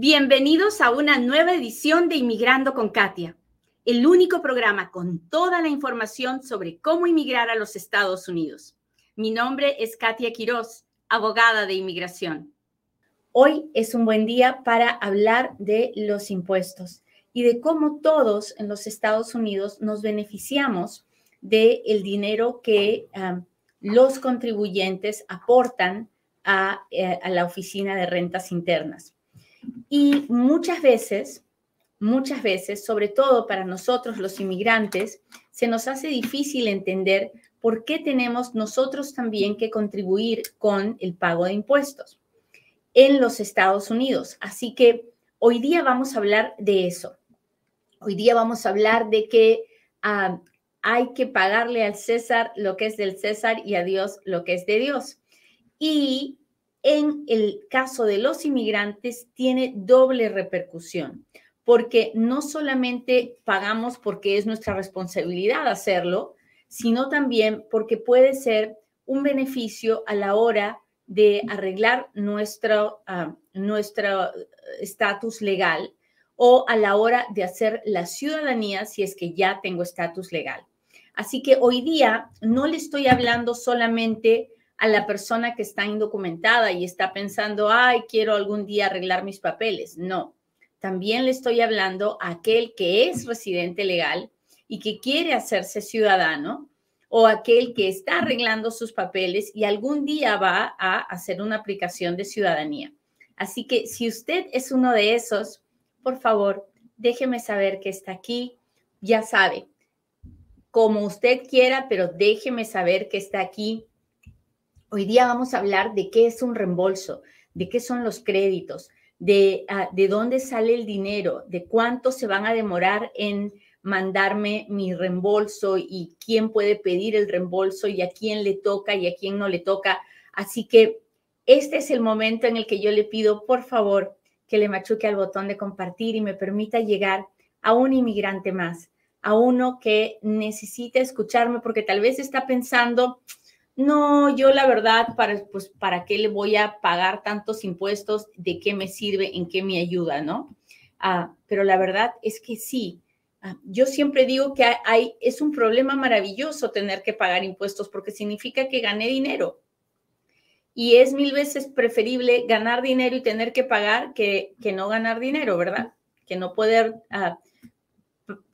Bienvenidos a una nueva edición de Inmigrando con Katia, el único programa con toda la información sobre cómo inmigrar a los Estados Unidos. Mi nombre es Katia Quiroz, abogada de inmigración. Hoy es un buen día para hablar de los impuestos y de cómo todos en los Estados Unidos nos beneficiamos del el dinero que um, los contribuyentes aportan a, eh, a la Oficina de Rentas Internas. Y muchas veces, muchas veces, sobre todo para nosotros los inmigrantes, se nos hace difícil entender por qué tenemos nosotros también que contribuir con el pago de impuestos en los Estados Unidos. Así que hoy día vamos a hablar de eso. Hoy día vamos a hablar de que ah, hay que pagarle al César lo que es del César y a Dios lo que es de Dios. Y en el caso de los inmigrantes tiene doble repercusión, porque no solamente pagamos porque es nuestra responsabilidad hacerlo, sino también porque puede ser un beneficio a la hora de arreglar nuestro ah, estatus legal o a la hora de hacer la ciudadanía si es que ya tengo estatus legal. Así que hoy día no le estoy hablando solamente a la persona que está indocumentada y está pensando, ay, quiero algún día arreglar mis papeles. No, también le estoy hablando a aquel que es residente legal y que quiere hacerse ciudadano o aquel que está arreglando sus papeles y algún día va a hacer una aplicación de ciudadanía. Así que si usted es uno de esos, por favor, déjeme saber que está aquí. Ya sabe, como usted quiera, pero déjeme saber que está aquí Hoy día vamos a hablar de qué es un reembolso, de qué son los créditos, de, ah, de dónde sale el dinero, de cuánto se van a demorar en mandarme mi reembolso y quién puede pedir el reembolso y a quién le toca y a quién no le toca. Así que este es el momento en el que yo le pido, por favor, que le machuque al botón de compartir y me permita llegar a un inmigrante más, a uno que necesita escucharme porque tal vez está pensando, no, yo la verdad, para, pues, ¿para qué le voy a pagar tantos impuestos? ¿De qué me sirve? ¿En qué me ayuda? ¿No? Ah, pero la verdad es que sí. Ah, yo siempre digo que hay, es un problema maravilloso tener que pagar impuestos porque significa que gané dinero. Y es mil veces preferible ganar dinero y tener que pagar que, que no ganar dinero, ¿verdad? Que no poder ah,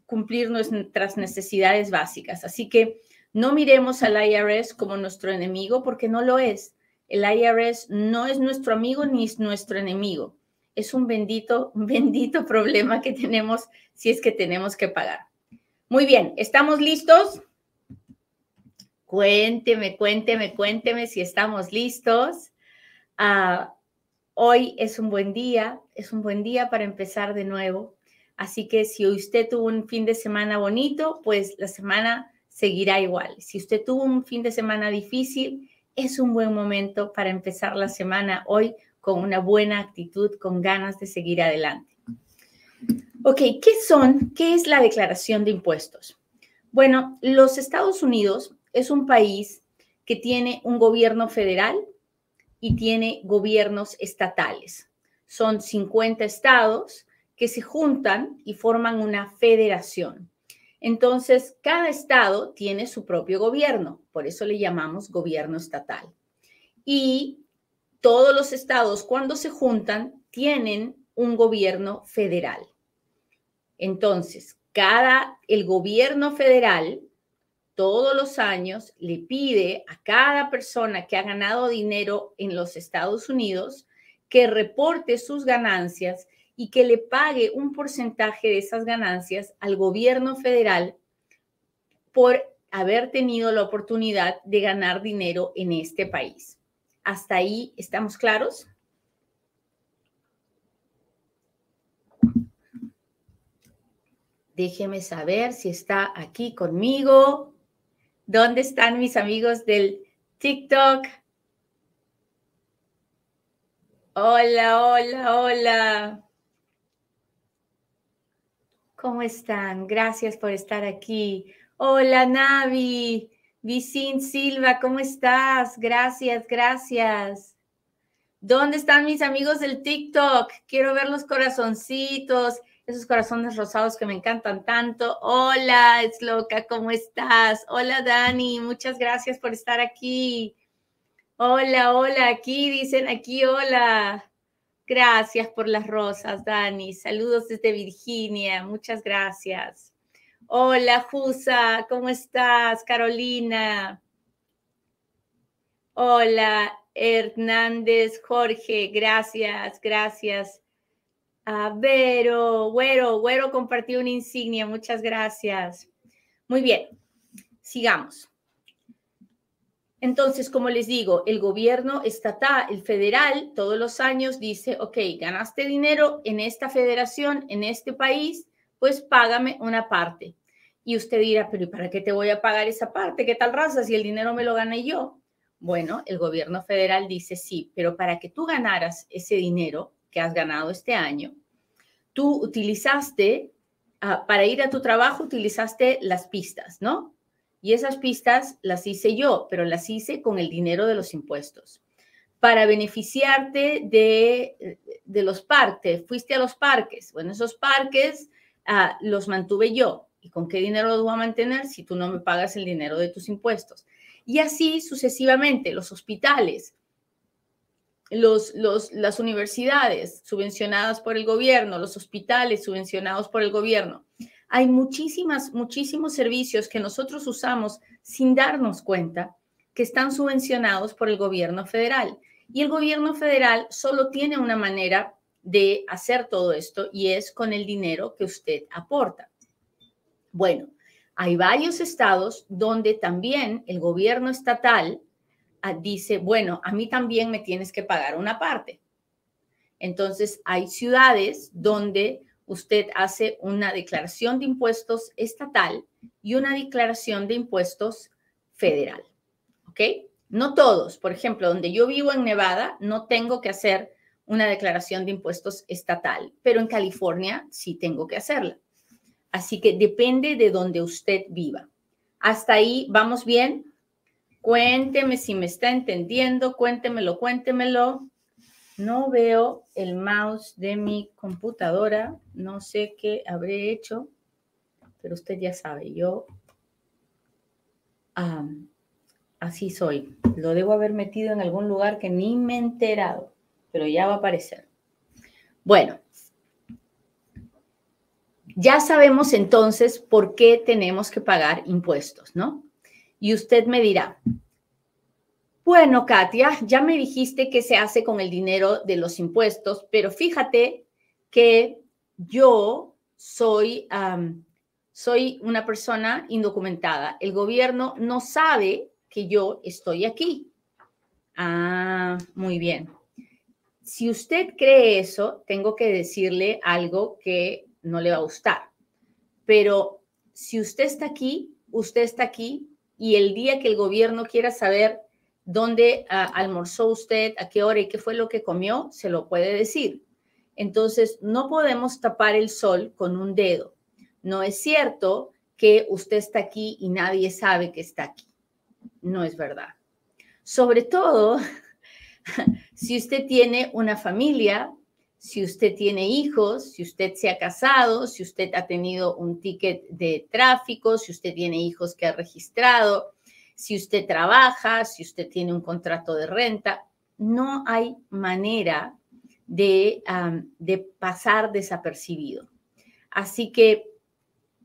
cumplir nuestras necesidades básicas. Así que no miremos al IRS como nuestro enemigo porque no lo es. El IRS no es nuestro amigo ni es nuestro enemigo. Es un bendito, bendito problema que tenemos si es que tenemos que pagar. Muy bien, ¿estamos listos? Cuénteme, cuénteme, cuénteme si estamos listos. Ah, hoy es un buen día, es un buen día para empezar de nuevo. Así que si usted tuvo un fin de semana bonito, pues la semana seguirá igual. Si usted tuvo un fin de semana difícil, es un buen momento para empezar la semana hoy con una buena actitud, con ganas de seguir adelante. Ok, ¿qué son? ¿Qué es la declaración de impuestos? Bueno, los Estados Unidos es un país que tiene un gobierno federal y tiene gobiernos estatales. Son 50 estados que se juntan y forman una federación. Entonces, cada estado tiene su propio gobierno, por eso le llamamos gobierno estatal. Y todos los estados, cuando se juntan, tienen un gobierno federal. Entonces, cada, el gobierno federal, todos los años, le pide a cada persona que ha ganado dinero en los Estados Unidos que reporte sus ganancias y que le pague un porcentaje de esas ganancias al gobierno federal por haber tenido la oportunidad de ganar dinero en este país. ¿Hasta ahí estamos claros? Déjeme saber si está aquí conmigo. ¿Dónde están mis amigos del TikTok? Hola, hola, hola. ¿Cómo están? Gracias por estar aquí. Hola, Navi. Vicín Silva, ¿cómo estás? Gracias, gracias. ¿Dónde están mis amigos del TikTok? Quiero ver los corazoncitos, esos corazones rosados que me encantan tanto. Hola, es loca, ¿cómo estás? Hola, Dani, muchas gracias por estar aquí. Hola, hola, aquí dicen aquí, hola. Gracias por las rosas, Dani. Saludos desde Virginia, muchas gracias. Hola, Jusa, ¿cómo estás? Carolina. Hola, Hernández, Jorge, gracias, gracias. A Vero, Güero, Güero compartió una insignia, muchas gracias. Muy bien, sigamos. Entonces, como les digo, el gobierno estatal, el federal, todos los años dice, ok, ganaste dinero en esta federación, en este país, pues págame una parte. Y usted dirá, pero ¿y para qué te voy a pagar esa parte? ¿Qué tal raza si el dinero me lo gané yo? Bueno, el gobierno federal dice sí, pero para que tú ganaras ese dinero que has ganado este año, tú utilizaste, ah, para ir a tu trabajo, utilizaste las pistas, ¿no? Y esas pistas las hice yo, pero las hice con el dinero de los impuestos. Para beneficiarte de, los parques, fuiste a los parques. Bueno, esos parques ah, los mantuve yo. ¿Y con qué dinero los voy a mantener si tú no me pagas el dinero de tus impuestos? Y así sucesivamente, los hospitales, las universidades subvencionadas por el gobierno, los hospitales subvencionados por el gobierno. Hay muchísimas, muchísimos servicios que nosotros usamos sin darnos cuenta que están subvencionados por el gobierno federal. Y el gobierno federal solo tiene una manera de hacer todo esto y es con el dinero que usted aporta. Bueno, hay varios estados donde también el gobierno estatal ah, dice, bueno, a mí también me tienes que pagar una parte. Entonces, hay ciudades donde usted hace una declaración de impuestos estatal y una declaración de impuestos federal. ¿Ok? No todos. Por ejemplo, donde yo vivo en Nevada, no tengo que hacer una declaración de impuestos estatal, pero en California sí tengo que hacerla. Así que depende de donde usted viva. Hasta ahí, ¿vamos bien? Cuénteme si me está entendiendo, cuéntemelo, cuéntemelo. No veo el mouse de mi computadora, no sé qué habré hecho, pero usted ya sabe, yo así soy. Lo debo haber metido en algún lugar que ni me he enterado, pero ya va a aparecer. Bueno, ya sabemos entonces por qué tenemos que pagar impuestos, ¿no? Y usted me dirá, bueno, Katia, ya me dijiste qué se hace con el dinero de los impuestos, pero fíjate que yo soy, soy una persona indocumentada. El gobierno no sabe que yo estoy aquí. Ah, muy bien. Si usted cree eso, tengo que decirle algo que no le va a gustar. Pero si usted está aquí, usted está aquí y el día que el gobierno quiera saber dónde ah, almorzó usted, a qué hora y qué fue lo que comió, se lo puede decir. Entonces, no podemos tapar el sol con un dedo. No es cierto que usted está aquí y nadie sabe que está aquí. No es verdad. Sobre todo, si usted tiene una familia si usted tiene hijos, si usted se ha casado, si usted ha tenido un ticket de tráfico, si usted tiene hijos que ha registrado, si usted trabaja, si usted tiene un contrato de renta, no hay manera de, de pasar desapercibido. Así que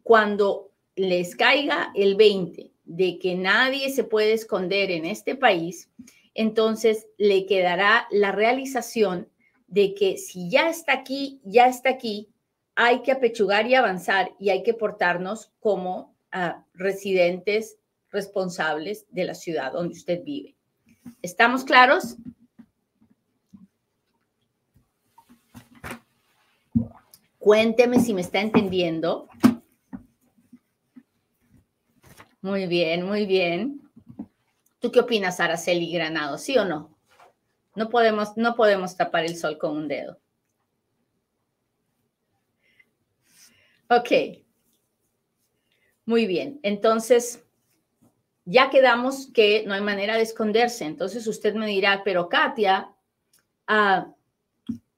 cuando les caiga el 20 de que nadie se puede esconder en este país, entonces le quedará la realización de que si ya está aquí, ya está aquí, hay que apechugar y avanzar y hay que portarnos como ah, residentes responsables de la ciudad donde usted vive. ¿Estamos claros? Cuénteme si me está entendiendo. Muy bien, muy bien. ¿Tú qué opinas, Araceli Granado? ¿Sí o no? No podemos, no podemos tapar el sol con un dedo. Ok. Muy bien. Entonces, ya quedamos que no hay manera de esconderse. Entonces usted me dirá, pero Katia, ah,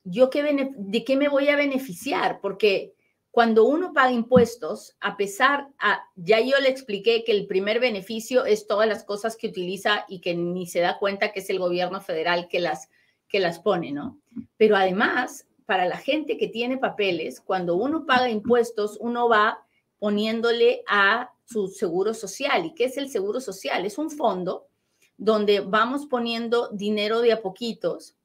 ¿yo qué, de qué me voy a beneficiar? Porque cuando uno paga impuestos, a pesar, ya yo le expliqué que el primer beneficio es todas las cosas que utiliza y que ni se da cuenta que es el gobierno federal que las, que las pone, ¿no? Pero además, para la gente que tiene papeles, cuando uno paga impuestos, uno va poniéndole a su seguro social. ¿Y qué es el seguro social? Es un fondo donde vamos poniendo dinero de a poquitos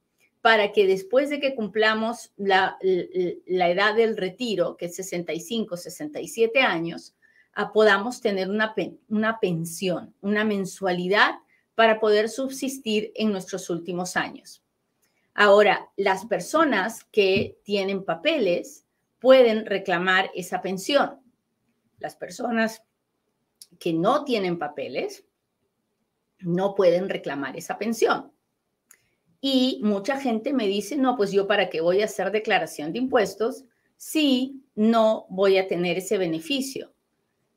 para que después de que cumplamos la, edad del retiro, que es 65, 67 años, ah, podamos tener una, una pensión, una mensualidad para poder subsistir en nuestros últimos años. Ahora, las personas que tienen papeles pueden reclamar esa pensión. Las personas que no tienen papeles no pueden reclamar esa pensión. Y mucha gente me dice, no, pues yo para qué voy a hacer declaración de impuestos si no voy a tener ese beneficio.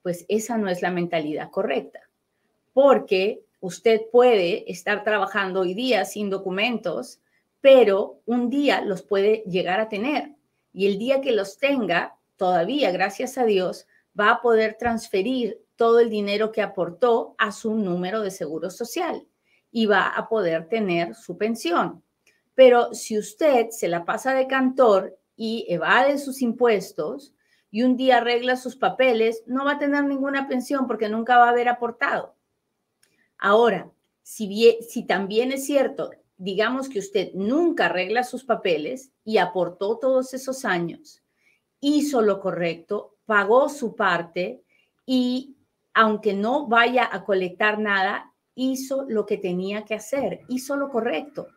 Pues esa no es la mentalidad correcta, porque usted puede estar trabajando hoy día sin documentos, pero un día los puede llegar a tener. Y el día que los tenga, todavía, gracias a Dios, va a poder transferir todo el dinero que aportó a su número de seguro social y va a poder tener su pensión. Pero si usted se la pasa de cantor y evade sus impuestos y un día arregla sus papeles, no va a tener ninguna pensión porque nunca va a haber aportado. Ahora, si, si también es cierto, digamos que usted nunca arregla sus papeles y aportó todos esos años, hizo lo correcto, pagó su parte y aunque no vaya a colectar nada, hizo lo que tenía que hacer, hizo lo correcto.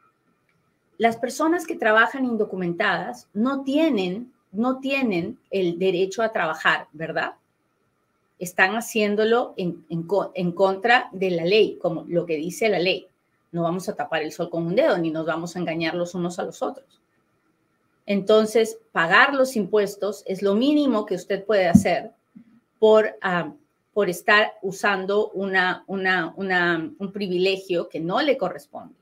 Las personas que trabajan indocumentadas no tienen, no tienen el derecho a trabajar, ¿verdad? Están haciéndolo en, en contra de la ley, como lo que dice la ley. No vamos a tapar el sol con un dedo, ni nos vamos a engañar los unos a los otros. Entonces, pagar los impuestos es lo mínimo que usted puede hacer por ah, por estar usando un privilegio que no le corresponde.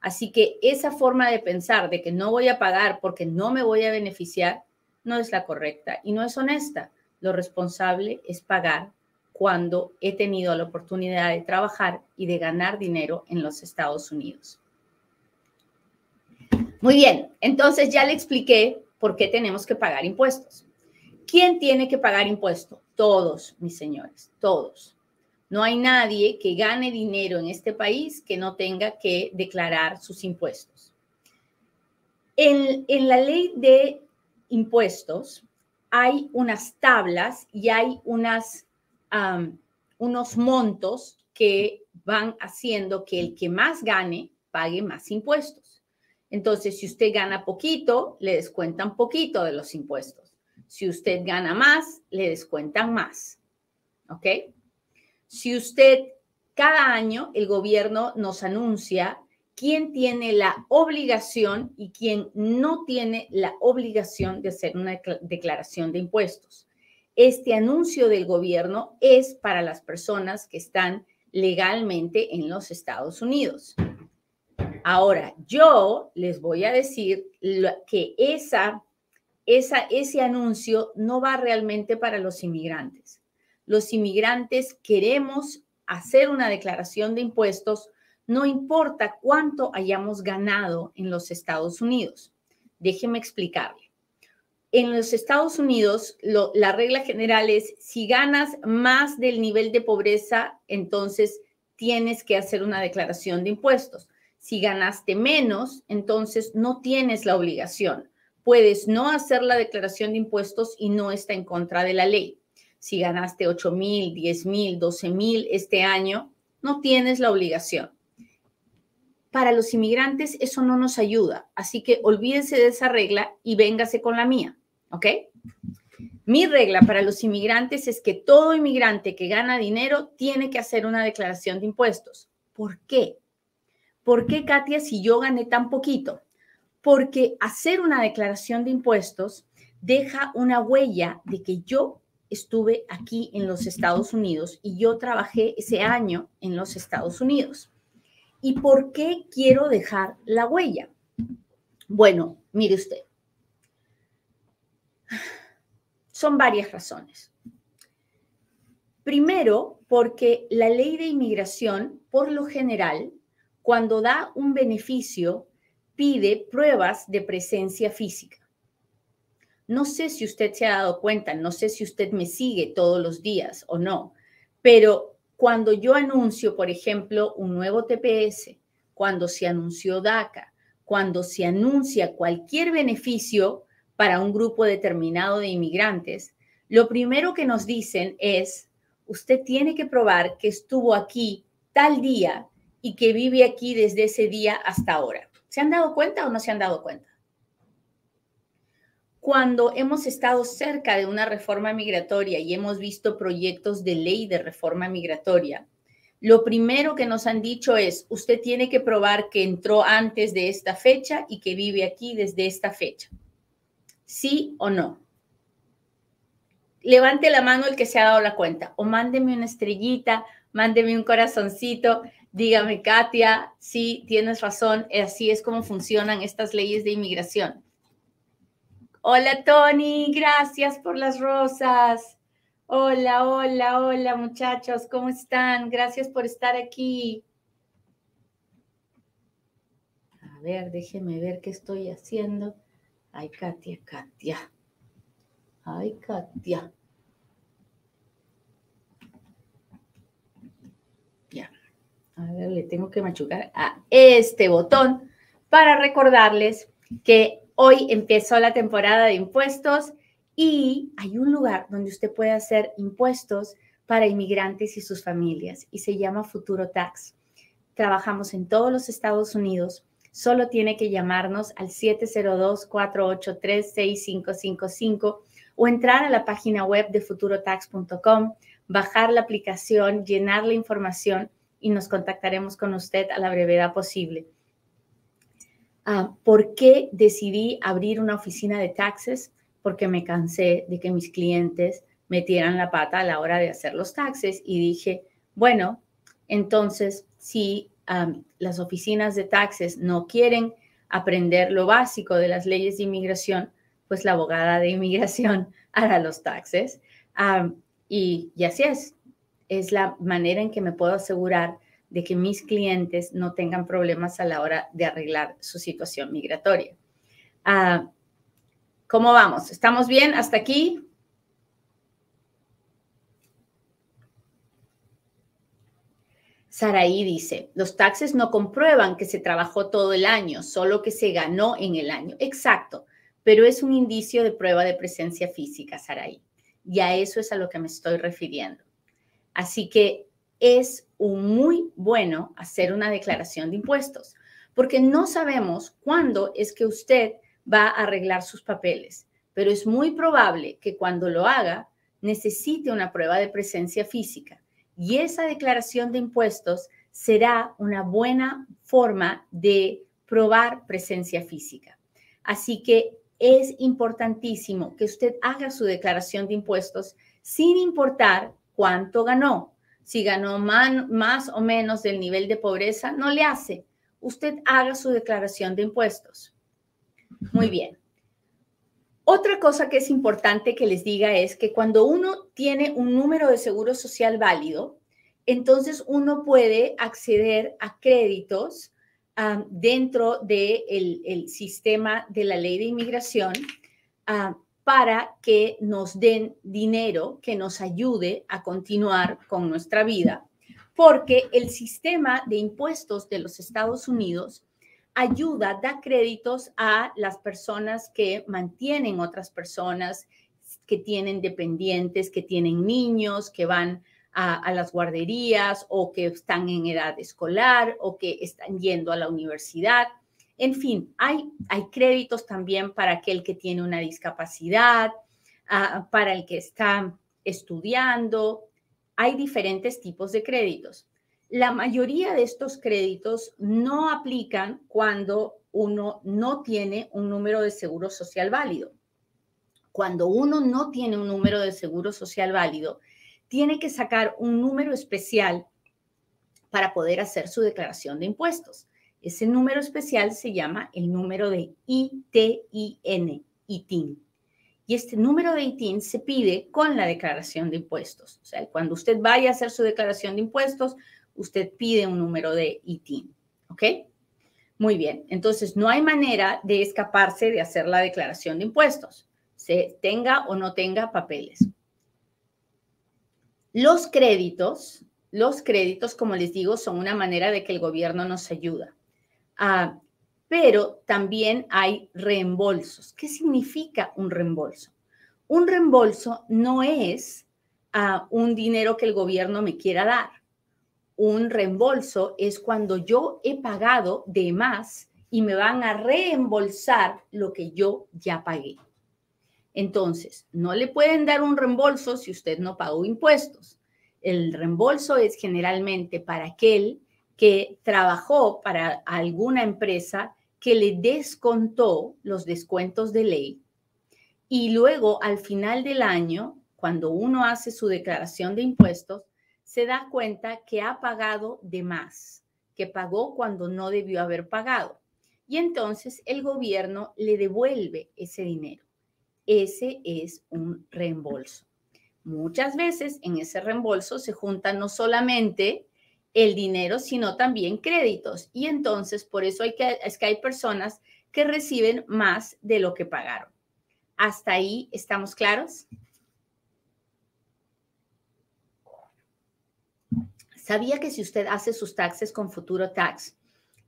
Así que esa forma de pensar de que no voy a pagar porque no me voy a beneficiar no es la correcta y no es honesta. Lo responsable es pagar cuando he tenido la oportunidad de trabajar y de ganar dinero en los Estados Unidos. Muy bien, entonces ya le expliqué por qué tenemos que pagar impuestos. ¿Quién tiene que pagar impuestos? Todos, mis señores, todos. No hay nadie que gane dinero en este país que no tenga que declarar sus impuestos. En, la ley de impuestos hay unas tablas y hay unas, unos montos que van haciendo que el que más gane pague más impuestos. Entonces, si usted gana poquito, le descuentan poquito de los impuestos. Si usted gana más, le descuentan más. ¿Ok? Si usted, cada año el gobierno nos anuncia quién tiene la obligación y quién no tiene la obligación de hacer una declaración de impuestos. Este anuncio del gobierno es para las personas que están legalmente en los Estados Unidos. Ahora, yo les voy a decir que esa ese anuncio no va realmente para los inmigrantes. Los inmigrantes queremos hacer una declaración de impuestos, no importa cuánto hayamos ganado en los Estados Unidos. Déjeme explicarle. En los Estados Unidos, la regla general es, si ganas más del nivel de pobreza, entonces tienes que hacer una declaración de impuestos. Si ganaste menos, entonces no tienes la obligación puedes no hacer la declaración de impuestos y no está en contra de la ley. Si ganaste 8 mil, 10 mil, 12 mil este año, no tienes la obligación. Para los inmigrantes eso no nos ayuda, así que olvídese de esa regla y véngase con la mía, ¿ok? Mi regla para los inmigrantes es que todo inmigrante que gana dinero tiene que hacer una declaración de impuestos. ¿Por qué? ¿Por qué, Katia, si yo gané tan poquito? porque hacer una declaración de impuestos deja una huella de que yo estuve aquí en los Estados Unidos y yo trabajé ese año en los Estados Unidos. ¿Y por qué quiero dejar la huella? Bueno, mire usted. Son varias razones. Primero, porque la ley de inmigración, por lo general, cuando da un beneficio, pide pruebas de presencia física. No sé si usted se ha dado cuenta, no sé si usted me sigue todos los días o no, pero cuando yo anuncio, por ejemplo, un nuevo TPS, cuando se anunció DACA, cuando se anuncia cualquier beneficio para un grupo determinado de inmigrantes, lo primero que nos dicen es, usted tiene que probar que estuvo aquí tal día y que vive aquí desde ese día hasta ahora. ¿Se han dado cuenta o no se han dado cuenta? Cuando hemos estado cerca de una reforma migratoria y hemos visto proyectos de ley de reforma migratoria, lo primero que nos han dicho es, usted tiene que probar que entró antes de esta fecha y que vive aquí desde esta fecha. ¿Sí o no? Levante la mano el que se ha dado la cuenta o mándeme una estrellita, mándeme un corazoncito, dígame, Katia, sí, tienes razón, así es como funcionan estas leyes de inmigración. Hola, Tony, gracias por las rosas. Hola, hola, hola muchachos, ¿cómo están? Gracias por estar aquí. A ver, déjenme ver qué estoy haciendo. Ay, Katia, Katia. Ay, Katia. Ya. A ver, le tengo que machucar a este botón para recordarles que hoy empezó la temporada de impuestos y hay un lugar donde usted puede hacer impuestos para inmigrantes y sus familias y se llama Futuro Tax. Trabajamos en todos los Estados Unidos. Solo tiene que llamarnos al 702-483-6555 o entrar a la página web de futurotax.com, bajar la aplicación, llenar la información y nos contactaremos con usted a la brevedad posible. Ah, ¿Por qué decidí abrir una oficina de taxes? porque me cansé de que mis clientes metieran la pata a la hora de hacer los taxes y dije, bueno, entonces si las oficinas de taxes no quieren aprender lo básico de las leyes de inmigración, pues la abogada de inmigración hará los taxes. y, y así es, es la manera en que me puedo asegurar de que mis clientes no tengan problemas a la hora de arreglar su situación migratoria. Ah, ¿Cómo vamos? ¿Estamos bien hasta aquí? Saraí dice, los taxes no comprueban que se trabajó todo el año, solo que se ganó en el año. Exacto, pero es un indicio de prueba de presencia física, Saraí. Y a eso es a lo que me estoy refiriendo. Así que es muy bueno hacer una declaración de impuestos, porque no sabemos cuándo es que usted va a arreglar sus papeles, pero es muy probable que cuando lo haga necesite una prueba de presencia física y esa declaración de impuestos será una buena forma de probar presencia física. Así que es importantísimo que usted haga su declaración de impuestos sin importar cuánto ganó. Si ganó más o menos del nivel de pobreza, no le hace. Usted haga su declaración de impuestos. Muy bien. Otra cosa que es importante que les diga es que cuando uno tiene un número de seguro social válido, entonces uno puede acceder a créditos ah, dentro del el sistema de la ley de inmigración ah, para que nos den dinero que nos ayude a continuar con nuestra vida, porque el sistema de impuestos de los Estados Unidos ayuda, da créditos a las personas que mantienen otras personas, que tienen dependientes, que tienen niños, que van a, las guarderías o que están en edad escolar o que están yendo a la universidad. En fin, hay, créditos también para aquel que tiene una discapacidad, ah, para el que está estudiando. Hay diferentes tipos de créditos. La mayoría de estos créditos no aplican cuando uno no tiene un número de seguro social válido. Cuando uno no tiene un número de seguro social válido, tiene que sacar un número especial para poder hacer su declaración de impuestos. Ese número especial se llama el número de ITIN, ITIN. Y este número de ITIN se pide con la declaración de impuestos. O sea, cuando usted vaya a hacer su declaración de impuestos, usted pide un número de ITIN. ¿Ok? Muy bien. Entonces, no hay manera de escaparse de hacer la declaración de impuestos, se tenga o no tenga papeles. Los créditos, los créditos, como les digo, son una manera de que el gobierno nos ayuda. Ah, pero también hay reembolsos. ¿Qué significa un reembolso? Un reembolso no es ah, un dinero que el gobierno me quiera dar. Un reembolso es cuando yo he pagado de más y me van a reembolsar lo que yo ya pagué. Entonces, no le pueden dar un reembolso si usted no pagó impuestos. El reembolso es generalmente para aquel que trabajó para alguna empresa que le descontó los descuentos de ley y luego al final del año, cuando uno hace su declaración de impuestos, se da cuenta que ha pagado de más, que pagó cuando no debió haber pagado. Y entonces el gobierno le devuelve ese dinero. Ese es un reembolso. Muchas veces en ese reembolso se junta no solamente el dinero, sino también créditos. Y entonces, por eso hay que, es que hay personas que reciben más de lo que pagaron. ¿Hasta ahí estamos claros? ¿Sabía que si usted hace sus taxes con Futuro Tax,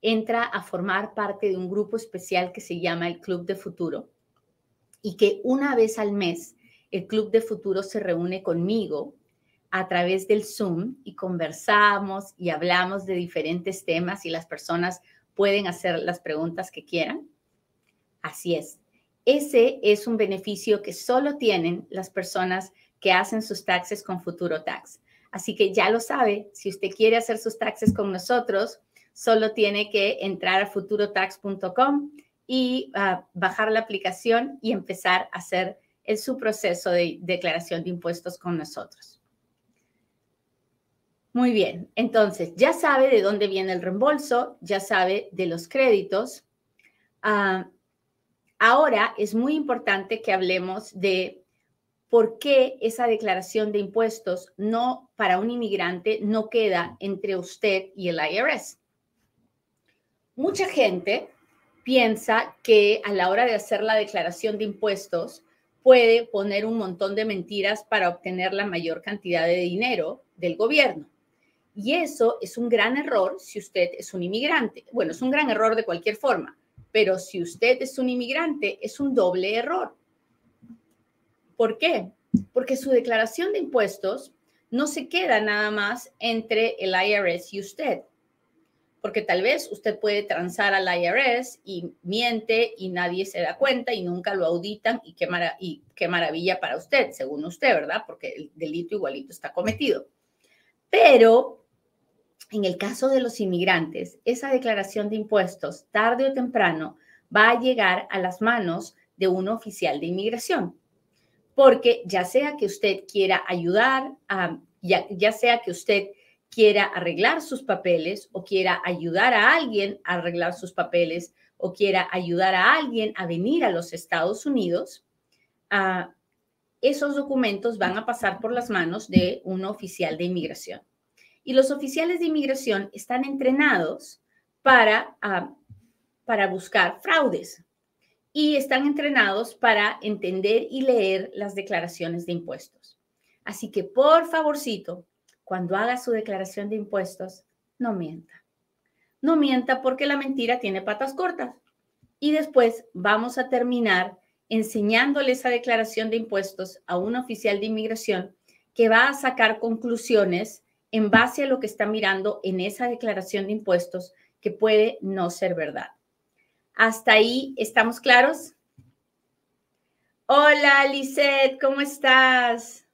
entra a formar parte de un grupo especial que se llama el Club de Futuro? Y que una vez al mes el Club de Futuro se reúne conmigo a través del Zoom y conversamos y hablamos de diferentes temas y las personas pueden hacer las preguntas que quieran. Así es. Ese es un beneficio que solo tienen las personas que hacen sus taxes con Futuro Tax. Así que ya lo sabe, si usted quiere hacer sus taxes con nosotros, solo tiene que entrar a futurotax.com y ah, bajar la aplicación y empezar a hacer su proceso de declaración de impuestos con nosotros. Muy bien, entonces ya sabe de dónde viene el reembolso, ya sabe de los créditos. Ah, ahora es muy importante que hablemos de por qué esa declaración de impuestos no para un inmigrante no queda entre usted y el IRS. Mucha gente piensa que a la hora de hacer la declaración de impuestos puede poner un montón de mentiras para obtener la mayor cantidad de dinero del gobierno. Y eso es un gran error si usted es un inmigrante. Bueno, es un gran error de cualquier forma, pero si usted es un inmigrante, es un doble error. ¿Por qué? Porque su declaración de impuestos no se queda nada más entre el IRS y usted. Porque tal vez usted puede transar al IRS y miente y nadie se da cuenta y nunca lo auditan y qué, y qué maravilla para usted, según usted, ¿verdad? Porque el delito igualito está cometido. Pero en el caso de los inmigrantes, esa declaración de impuestos, tarde o temprano, va a llegar a las manos de un oficial de inmigración. Porque ya sea que usted quiera ayudar, a, ya, sea que usted quiera arreglar sus papeles o quiera ayudar a alguien a arreglar sus papeles o quiera ayudar a alguien a venir a los Estados Unidos, ah, esos documentos van a pasar por las manos de un oficial de inmigración. Y los oficiales de inmigración están entrenados para, ah, para buscar fraudes y están entrenados para entender y leer las declaraciones de impuestos. Así que, por favorcito, cuando haga su declaración de impuestos, no mienta. No mienta porque la mentira tiene patas cortas. Y después vamos a terminar enseñándole esa declaración de impuestos a un oficial de inmigración que va a sacar conclusiones en base a lo que está mirando en esa declaración de impuestos que puede no ser verdad. ¿Hasta ahí estamos claros? Hola, Lisette, ¿cómo estás?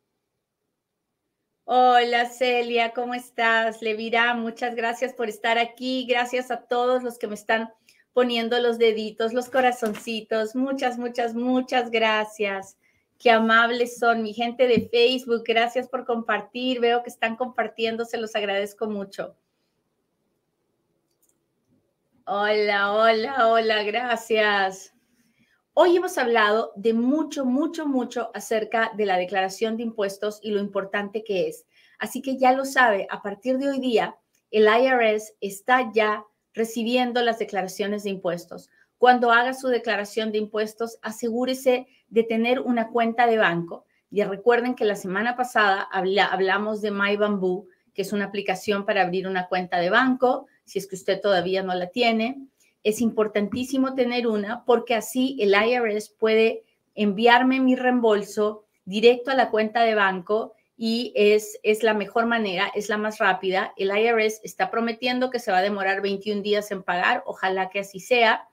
Hola, Celia, ¿cómo estás? Levira, muchas gracias por estar aquí. Gracias a todos los que me están poniendo los deditos, los corazoncitos. Muchas, muchas, muchas gracias. Qué amables son mi gente de Facebook. Gracias por compartir. Veo que están compartiendo. Se los agradezco mucho. Hola, hola, hola, gracias. Hoy hemos hablado de mucho, mucho, mucho acerca de la declaración de impuestos y lo importante que es. Así que ya lo sabe, a partir de hoy día, el IRS está ya recibiendo las declaraciones de impuestos. Cuando haga su declaración de impuestos, asegúrese de tener una cuenta de banco. Y recuerden que la semana pasada hablamos de MyBamboo, que es una aplicación para abrir una cuenta de banco, si es que usted todavía no la tiene. Es importantísimo tener una porque así el IRS puede enviarme mi reembolso directo a la cuenta de banco y es, es la mejor manera, es la más rápida. El IRS está prometiendo que se va a demorar 21 días en pagar, ojalá que así sea.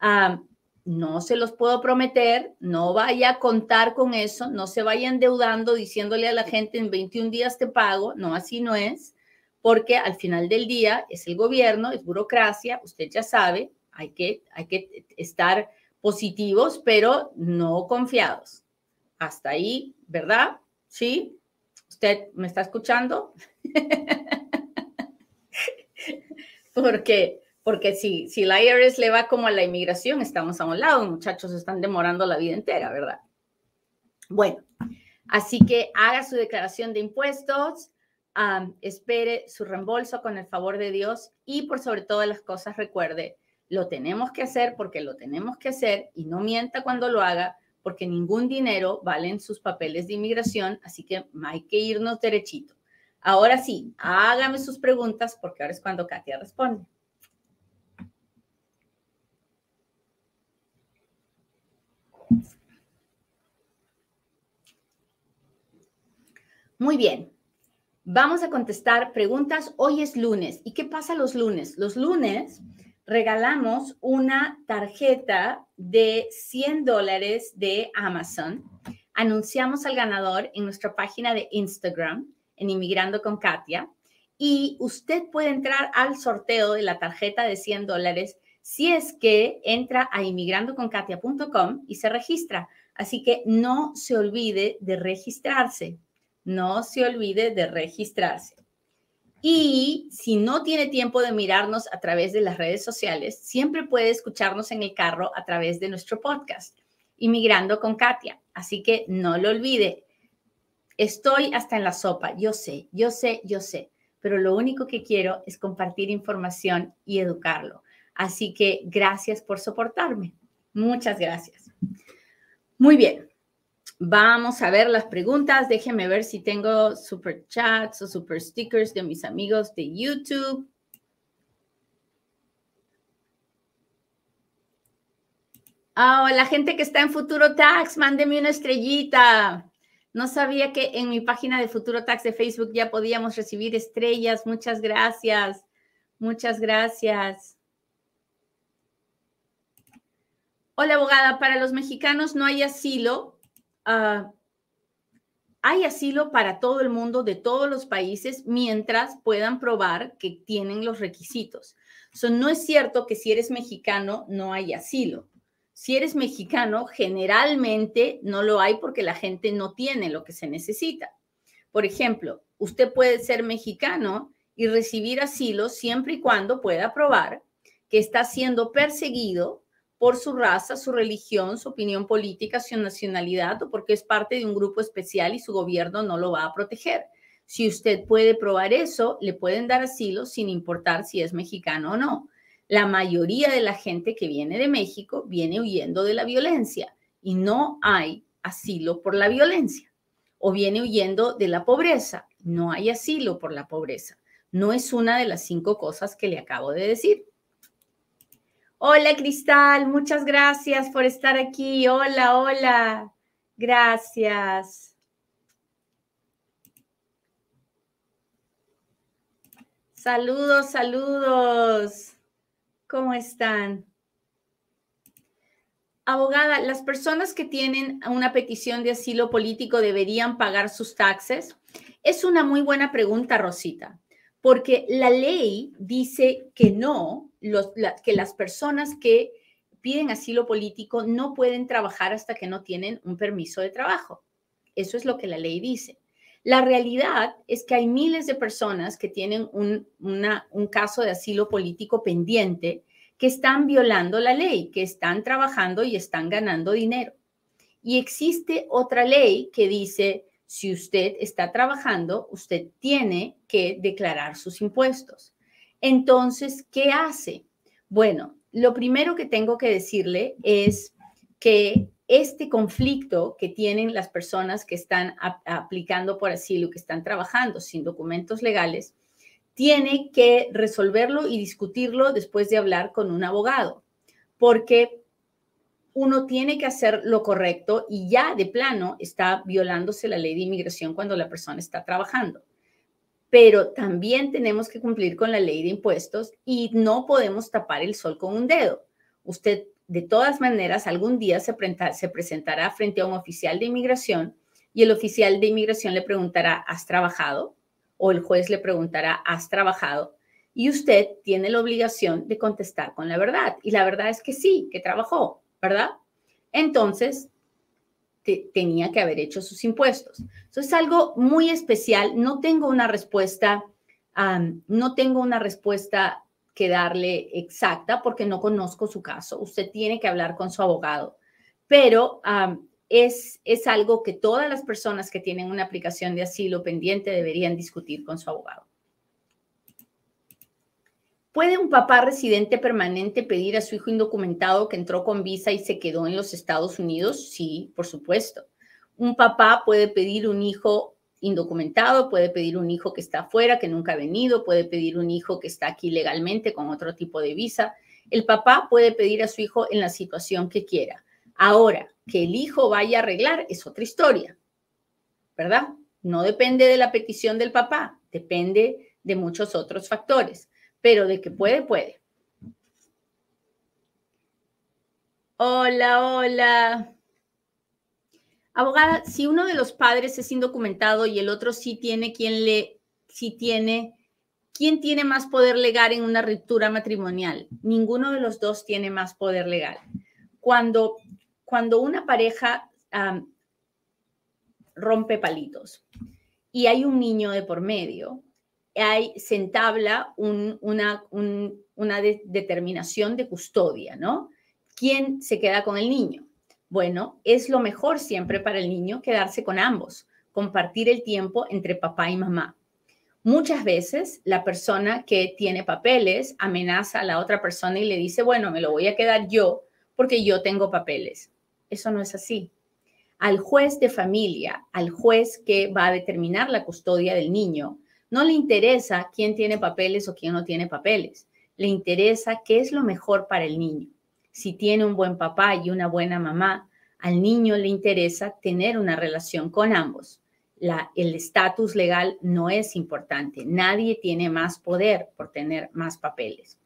Ah, no se los puedo prometer, no vaya a contar con eso, no se vaya endeudando diciéndole a la gente en 21 días te pago, no, así no es, porque al final del día es el gobierno, es burocracia, usted ya sabe, hay que, hay que estar positivos, pero no confiados. Hasta ahí, ¿verdad? ¿Sí? ¿Usted me está escuchando? porque, porque si, si la IRS le va como a la inmigración, estamos a un lado, muchachos están demorando la vida entera, ¿verdad? Bueno, así que haga su declaración de impuestos, espere su reembolso con el favor de Dios y por sobre todas las cosas recuerde, lo tenemos que hacer porque lo tenemos que hacer y no mienta cuando lo haga porque ningún dinero valen sus papeles de inmigración, así que hay que irnos derechito. Ahora sí, hágame sus preguntas porque ahora es cuando Katia responde. Muy bien, vamos a contestar preguntas. Hoy es lunes. ¿Y qué pasa los lunes? Los lunes regalamos una tarjeta de 100 dólares de Amazon. Anunciamos al ganador en nuestra página de Instagram, en Inmigrando con Katia, y usted puede entrar al sorteo de la tarjeta de 100 dólares si es que entra a inmigrandoconkatia.com y se registra. Así que no se olvide de registrarse. No se olvide de registrarse. Y si no tiene tiempo de mirarnos a través de las redes sociales, siempre puede escucharnos en el carro a través de nuestro podcast, Inmigrando con Katia. Así que no lo olvide. Estoy hasta en la sopa, yo sé, yo sé, yo sé, pero lo único que quiero es compartir información y educarlo. Así que gracias por soportarme. Muchas gracias. Muy bien. Vamos a ver las preguntas. Déjenme ver si tengo super chats o super stickers de mis amigos de YouTube. Oh, la gente que está en Futuro Tax, mándeme una estrellita. No sabía que en mi página de Futuro Tax de Facebook ya podíamos recibir estrellas. Muchas gracias. Muchas gracias. Hola, abogada. Para los mexicanos no hay asilo Ah, hay asilo para todo el mundo de todos los países mientras puedan probar que tienen los requisitos. no es cierto que si eres mexicano no hay asilo. Si eres mexicano, generalmente no lo hay porque la gente no tiene lo que se necesita. Por ejemplo, usted puede ser mexicano y recibir asilo siempre y cuando pueda probar que está siendo perseguido por su raza, su religión, su opinión política, su nacionalidad o porque es parte de un grupo especial y su gobierno no lo va a proteger. Si usted puede probar eso, le pueden dar asilo sin importar si es mexicano o no. La mayoría de la gente que viene de México viene huyendo de la violencia y no hay asilo por la violencia o viene huyendo de la pobreza. No hay asilo por la pobreza. No es una de las cinco cosas que le acabo de decir. Hola Cristal, muchas gracias por estar aquí. Hola, hola. Gracias. Saludos, saludos. ¿Cómo están? Abogada, ¿las personas que tienen una petición de asilo político deberían pagar sus taxes? Es una muy buena pregunta, Rosita, porque la ley dice que no, que las personas que piden asilo político no pueden trabajar hasta que no tienen un permiso de trabajo. Eso es lo que la ley dice. La realidad es que hay miles de personas que tienen un, caso de asilo político pendiente que están violando la ley, que están trabajando y están ganando dinero. Y existe otra ley que dice, si usted está trabajando, usted tiene que declarar sus impuestos. Entonces, ¿qué hace? Bueno, lo primero que tengo que decirle es que este conflicto que tienen las personas que están aplicando por asilo, que están trabajando sin documentos legales, tiene que resolverlo y discutirlo después de hablar con un abogado, porque uno tiene que hacer lo correcto y ya de plano está violándose la ley de inmigración cuando la persona está trabajando. Pero también tenemos que cumplir con la ley de impuestos y no podemos tapar el sol con un dedo. Usted, de todas maneras, algún día se, se presentará frente a un oficial de inmigración y el oficial de inmigración le preguntará, ¿has trabajado? O el juez le preguntará, ¿has trabajado? Y usted tiene la obligación de contestar con la verdad. Y la verdad es que sí, que trabajó ¿verdad? Entonces, tenía que haber hecho sus impuestos. Eso es algo muy especial. No tengo una respuesta, no tengo una respuesta que darle exacta porque no conozco su caso. Usted tiene que hablar con su abogado, pero es, es algo que todas las personas que tienen una aplicación de asilo pendiente deberían discutir con su abogado. ¿Puede un papá residente permanente pedir a su hijo indocumentado que entró con visa y se quedó en los Estados Unidos? Sí, por supuesto. Un papá puede pedir un hijo indocumentado, puede pedir un hijo que está afuera, que nunca ha venido, puede pedir un hijo que está aquí legalmente con otro tipo de visa. El papá puede pedir a su hijo en la situación que quiera. Ahora, que el hijo vaya a arreglar es otra historia, ¿verdad? No depende de la petición del papá, depende de muchos otros factores pero de que puede, puede. Hola, hola. Abogada, si uno de los padres es indocumentado y el otro sí tiene quien le, sí tiene, ¿quién tiene más poder legal en una ruptura matrimonial? Ninguno de los dos tiene más poder legal. Cuando, cuando una pareja rompe palitos y hay un niño de por medio, hay, se entabla una, una determinación de custodia, ¿no? ¿Quién se queda con el niño? Bueno, es lo mejor siempre para el niño quedarse con ambos, compartir el tiempo entre papá y mamá. Muchas veces la persona que tiene papeles amenaza a la otra persona y le dice, bueno, me lo voy a quedar yo porque yo tengo papeles. Eso no es así. Al juez de familia, al juez que va a determinar la custodia del niño, no le interesa quién tiene papeles o quién no tiene papeles. Le interesa qué es lo mejor para el niño. Si tiene un buen papá y una buena mamá, al niño le interesa tener una relación con ambos. El estatus legal no es importante. Nadie tiene más poder por tener más papeles.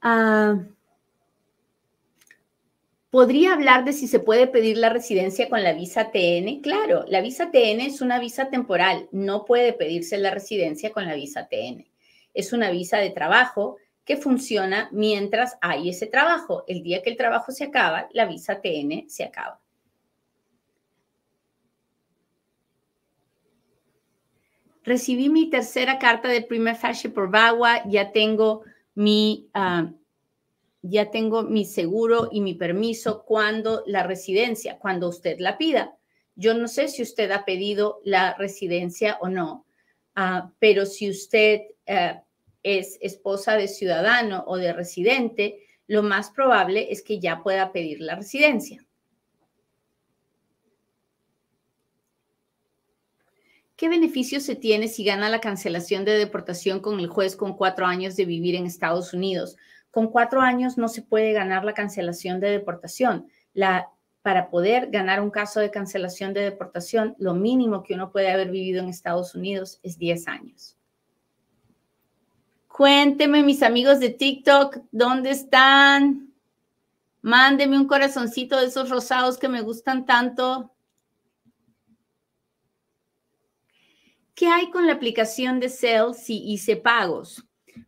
Ah, ¿Podría hablar de si se puede pedir la residencia con la visa TN? Claro, la visa TN es una visa temporal, no puede pedirse la residencia con la visa TN. Es una visa de trabajo que funciona mientras hay ese trabajo. El día que el trabajo se acaba, la visa TN se acaba. Recibí mi tercera carta de primer fashion por VAWA, ya tengo mi... Ah, ya tengo mi seguro y mi permiso cuando la residencia, cuando usted la pida. Yo no sé si usted ha pedido la residencia o no, ah, pero si usted eh, es esposa de ciudadano o de residente, lo más probable es que ya pueda pedir la residencia. ¿Qué beneficio se tiene si gana la cancelación de deportación con el juez con cuatro años de vivir en Estados Unidos? Con cuatro años no se puede ganar la cancelación de deportación. La, para poder ganar un caso de cancelación de deportación, lo mínimo que uno puede haber vivido en Estados Unidos es 10 años. Cuénteme, mis amigos de TikTok, ¿dónde están? Mándeme un corazoncito de esos rosados que me gustan tanto. ¿Qué hay con la aplicación de Sales y hice pagos?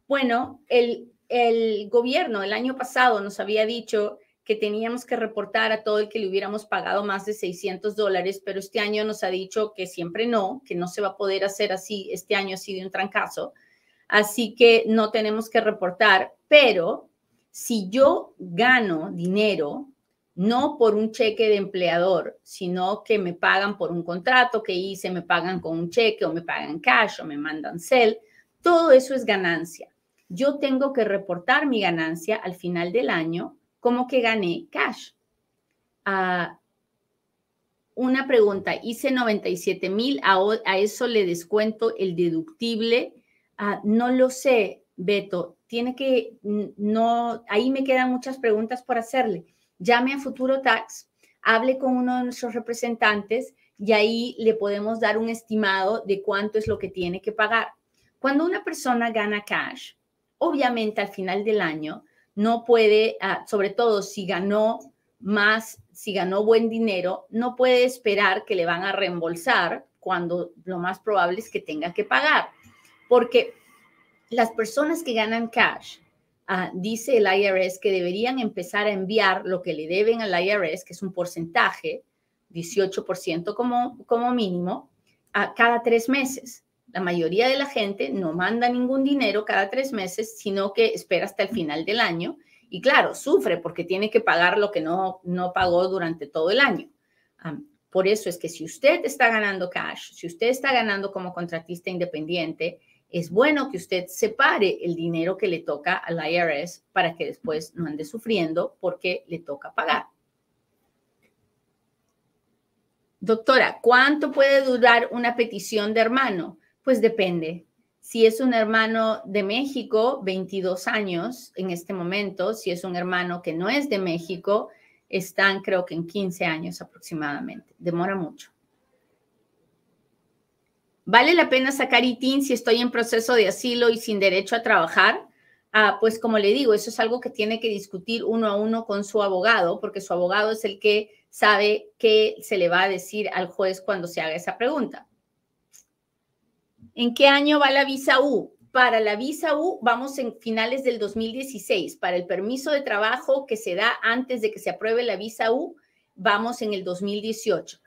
Bueno, el, el gobierno el año pasado nos había dicho que teníamos que reportar a todo el que le hubiéramos pagado más de 600 dólares, pero este año nos ha dicho que siempre no, que no se va a poder hacer así, este año así de un trancazo. así que no tenemos que reportar, pero si yo gano dinero, no por un cheque de empleador, sino que me pagan por un contrato que hice, me pagan con un cheque o me pagan cash o me mandan cel, todo eso es ganancia. Yo tengo que reportar mi ganancia al final del año como que gané cash. Ah, una pregunta, hice 97 mil, a, eso le descuento el deductible. Ah, no lo sé, Beto, tiene que, no, ahí me quedan muchas preguntas por hacerle. Llame a Futuro Tax, hable con uno de nuestros representantes y ahí le podemos dar un estimado de cuánto es lo que tiene que pagar. Cuando una persona gana cash, obviamente al final del año no puede, ah, sobre todo si ganó más, si ganó buen dinero, no puede esperar que le van a reembolsar cuando lo más probable es que tenga que pagar. Porque las personas que ganan cash, ah, dice el IRS que deberían empezar a enviar lo que le deben al IRS, que es un porcentaje, 18% como, como mínimo, a cada tres meses. La mayoría de la gente no manda ningún dinero cada tres meses, sino que espera hasta el final del año y claro, sufre porque tiene que pagar lo que no, no pagó durante todo el año. por eso es que si usted está ganando cash, si usted está ganando como contratista independiente, es bueno que usted separe el dinero que le toca al IRS para que después no ande sufriendo porque le toca pagar. Doctora, ¿cuánto puede durar una petición de hermano? Pues depende. Si es un hermano de México, 22 años en este momento. Si es un hermano que no es de México, están creo que en 15 años aproximadamente. Demora mucho. ¿Vale la pena sacar ITIN si estoy en proceso de asilo y sin derecho a trabajar? Ah, pues como le digo, eso es algo que tiene que discutir uno a uno con su abogado, porque su abogado es el que sabe qué se le va a decir al juez cuando se haga esa pregunta. ¿En qué año va la visa U? Para la visa U vamos en finales del 2016. Para el permiso de trabajo que se da antes de que se apruebe la visa U, vamos en el 2018.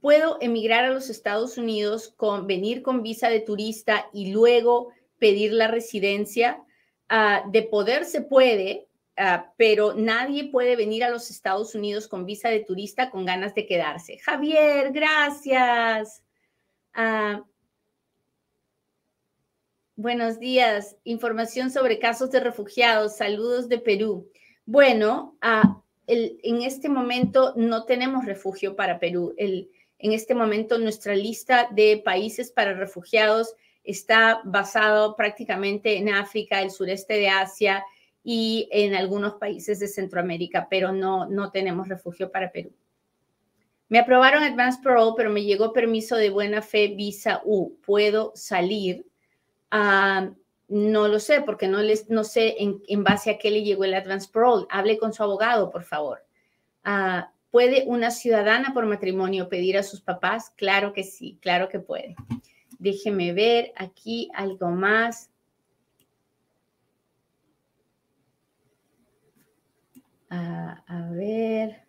Puedo emigrar a los Estados Unidos con venir con visa de turista y luego pedir la residencia. Ah, de poder se puede, Ah, pero nadie puede venir a los Estados Unidos con visa de turista con ganas de quedarse. Javier, gracias. Ah, buenos días. Información sobre casos de refugiados. Saludos de Perú. Bueno, ah, en este momento no tenemos refugio para Perú. en este momento nuestra lista de países para refugiados está basado prácticamente en África, el sureste de Asia y en algunos países de Centroamérica, pero no, no tenemos refugio para Perú. Me aprobaron Advance Parole, pero me llegó permiso de buena fe Visa U. ¿Puedo salir? Ah, no lo sé, porque no, les, no sé en, base a qué le llegó el Advance Parole. Hable con su abogado, por favor. Ah, ¿Puede una ciudadana por matrimonio pedir a sus papás? Claro que sí, claro que puede. Déjeme ver aquí algo más. A ver.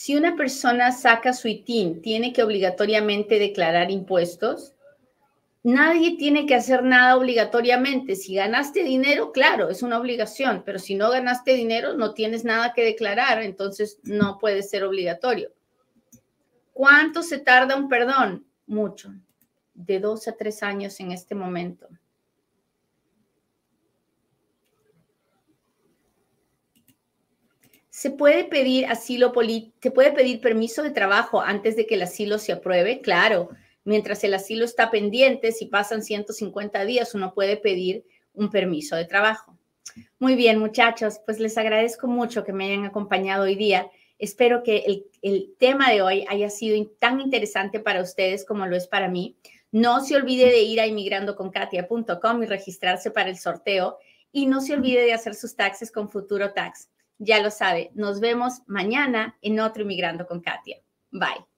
Si una persona saca su ITIN, ¿tiene que obligatoriamente declarar impuestos? Nadie tiene que hacer nada obligatoriamente. Si ganaste dinero, claro, es una obligación, pero si no ganaste dinero, no tienes nada que declarar, entonces no puede ser obligatorio. ¿Cuánto se tarda un perdón? Mucho, de dos a tres años en este momento. ¿Se puede pedir asilo se puede pedir permiso de trabajo antes de que el asilo se apruebe? Claro, mientras el asilo está pendiente, si pasan 150 días, uno puede pedir un permiso de trabajo. Muy bien, muchachos, pues les agradezco mucho que me hayan acompañado hoy día. Espero que el, tema de hoy haya sido tan interesante para ustedes como lo es para mí. No se olvide de ir a inmigrandoconkatia.com y registrarse para el sorteo. Y no se olvide de hacer sus taxes con Futuro Tax. Ya lo sabe, nos vemos mañana en otro Inmigrando con Katia. Bye.